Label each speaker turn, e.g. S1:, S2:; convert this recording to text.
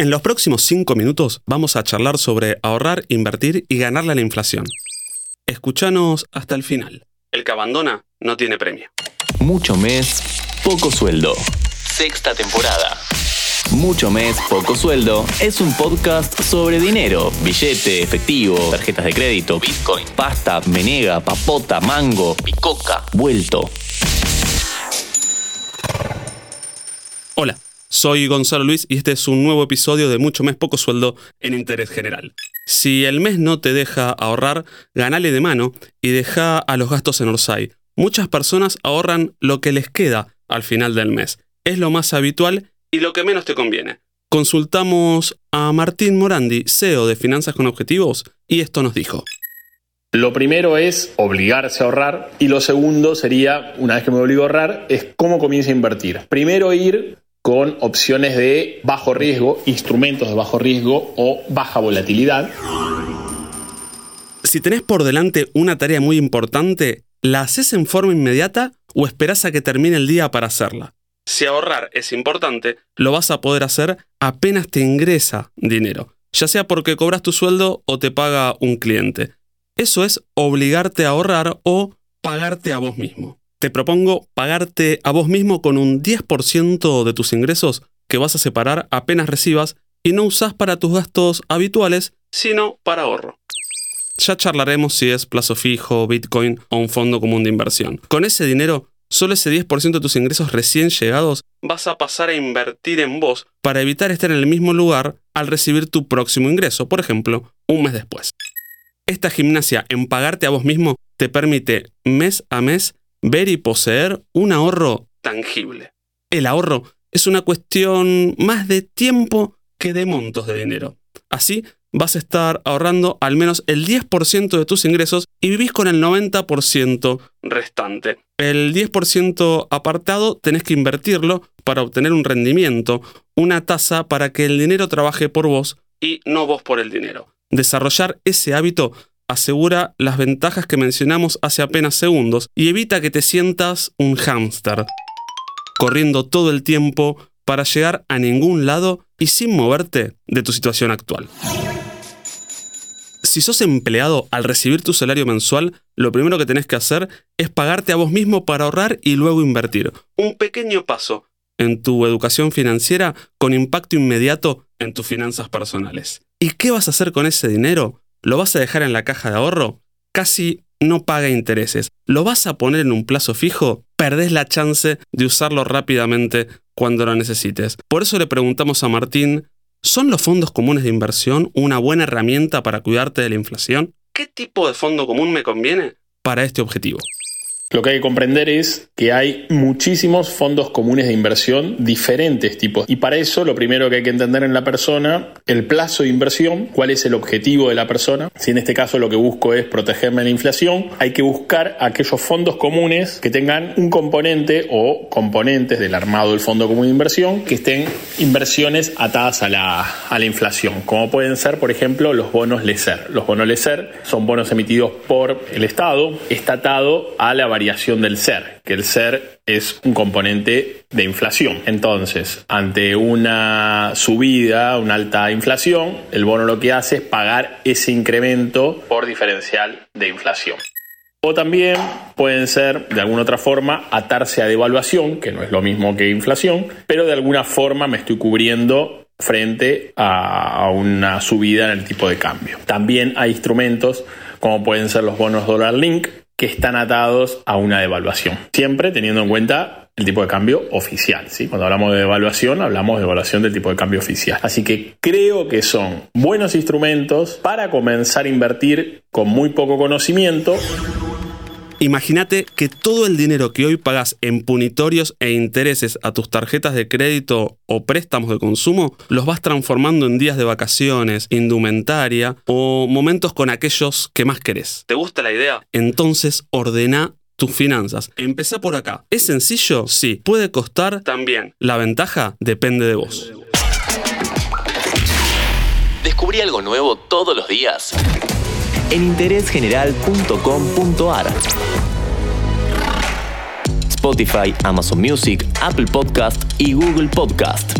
S1: En los próximos 5 minutos vamos a charlar sobre ahorrar, invertir y ganarle a la inflación. Escuchanos hasta el final. El que abandona no tiene premio.
S2: Mucho mes, poco sueldo. Sexta temporada. Mucho mes, poco sueldo es un podcast sobre dinero, billete, efectivo, tarjetas de crédito, bitcoin, pasta, menega, papota, mango, picoca, vuelto.
S1: Soy Gonzalo Luis y este es un nuevo episodio de Mucho mes, poco sueldo en interés general. Si el mes no te deja ahorrar, ganale de mano y deja a los gastos en Orsay. Muchas personas ahorran lo que les queda al final del mes. Es lo más habitual y lo que menos te conviene. Consultamos a Martín Morandi, CEO de Finanzas con Objetivos, y esto nos dijo.
S3: Lo primero es obligarse a ahorrar y lo segundo sería, una vez que me obligo a ahorrar, es cómo comienzo a invertir. Primero ir con opciones de bajo riesgo, instrumentos de bajo riesgo o baja volatilidad.
S1: Si tenés por delante una tarea muy importante, ¿la haces en forma inmediata o esperás a que termine el día para hacerla? Si ahorrar es importante, lo vas a poder hacer apenas te ingresa dinero, ya sea porque cobras tu sueldo o te paga un cliente. Eso es obligarte a ahorrar o pagarte a vos mismo. Te propongo pagarte a vos mismo con un 10% de tus ingresos que vas a separar apenas recibas y no usás para tus gastos habituales, sino para ahorro. Ya charlaremos si es plazo fijo, Bitcoin o un fondo común de inversión. Con ese dinero solo ese 10% de tus ingresos recién llegados vas a pasar a invertir en vos para evitar estar en el mismo lugar al recibir tu próximo ingreso, por ejemplo, un mes después. Esta gimnasia en pagarte a vos mismo te permite mes a mes ver y poseer un ahorro tangible. El ahorro es una cuestión más de tiempo que de montos de dinero. Así, vas a estar ahorrando al menos el 10% de tus ingresos y vivís con el 90% restante. El 10% apartado tenés que invertirlo para obtener un rendimiento, una tasa para que el dinero trabaje por vos y no vos por el dinero. Desarrollar ese hábito asegura las ventajas que mencionamos hace apenas segundos y evita que te sientas un hámster, corriendo todo el tiempo para llegar a ningún lado y sin moverte de tu situación actual. Si sos empleado al recibir tu salario mensual, lo primero que tenés que hacer es pagarte a vos mismo para ahorrar y luego invertir. Un pequeño paso en tu educación financiera con impacto inmediato en tus finanzas personales. ¿Y qué vas a hacer con ese dinero? ¿Lo vas a dejar en la caja de ahorro? Casi no paga intereses. ¿Lo vas a poner en un plazo fijo? Perdés la chance de usarlo rápidamente cuando lo necesites. Por eso le preguntamos a Martín ¿Son los fondos comunes de inversión una buena herramienta para cuidarte de la inflación? ¿Qué tipo de fondo común me conviene para este objetivo?
S3: Lo que hay que comprender es que hay muchísimos fondos comunes de inversión, diferentes tipos. Y para eso lo primero que hay que entender en la persona, el plazo de inversión, cuál es el objetivo de la persona. Si en este caso lo que busco es protegerme de la inflación, hay que buscar aquellos fondos comunes que tengan un componente o componentes del armado del fondo común de inversión que estén inversiones atadas a la, a la inflación, como pueden ser, por ejemplo, los bonos LESER. Los bonos LESER son bonos emitidos por el Estado, está atado a la variación del ser, que el ser es un componente de inflación. Entonces, ante una subida, una alta inflación, el bono lo que hace es pagar ese incremento por diferencial de inflación. O también pueden ser, de alguna otra forma, atarse a devaluación, que no es lo mismo que inflación, pero de alguna forma me estoy cubriendo frente a una subida en el tipo de cambio. También hay instrumentos como pueden ser los bonos dólar link, que están atados a una devaluación. Siempre teniendo en cuenta el tipo de cambio oficial. ¿sí? Cuando hablamos de devaluación, hablamos de devaluación del tipo de cambio oficial. Así que creo que son buenos instrumentos para comenzar a invertir con muy poco conocimiento
S1: Imagínate que todo el dinero que hoy pagas en punitorios e intereses a tus tarjetas de crédito o préstamos de consumo los vas transformando en días de vacaciones, indumentaria o momentos con aquellos que más querés. ¿Te gusta la idea? Entonces ordena tus finanzas. Empezá por acá. ¿Es sencillo? Sí. ¿Puede costar? También. La ventaja depende de vos.
S2: Descubrí algo nuevo todos los días en interésgeneral.com.ar. Spotify, Amazon Music, Apple Podcast y Google Podcast.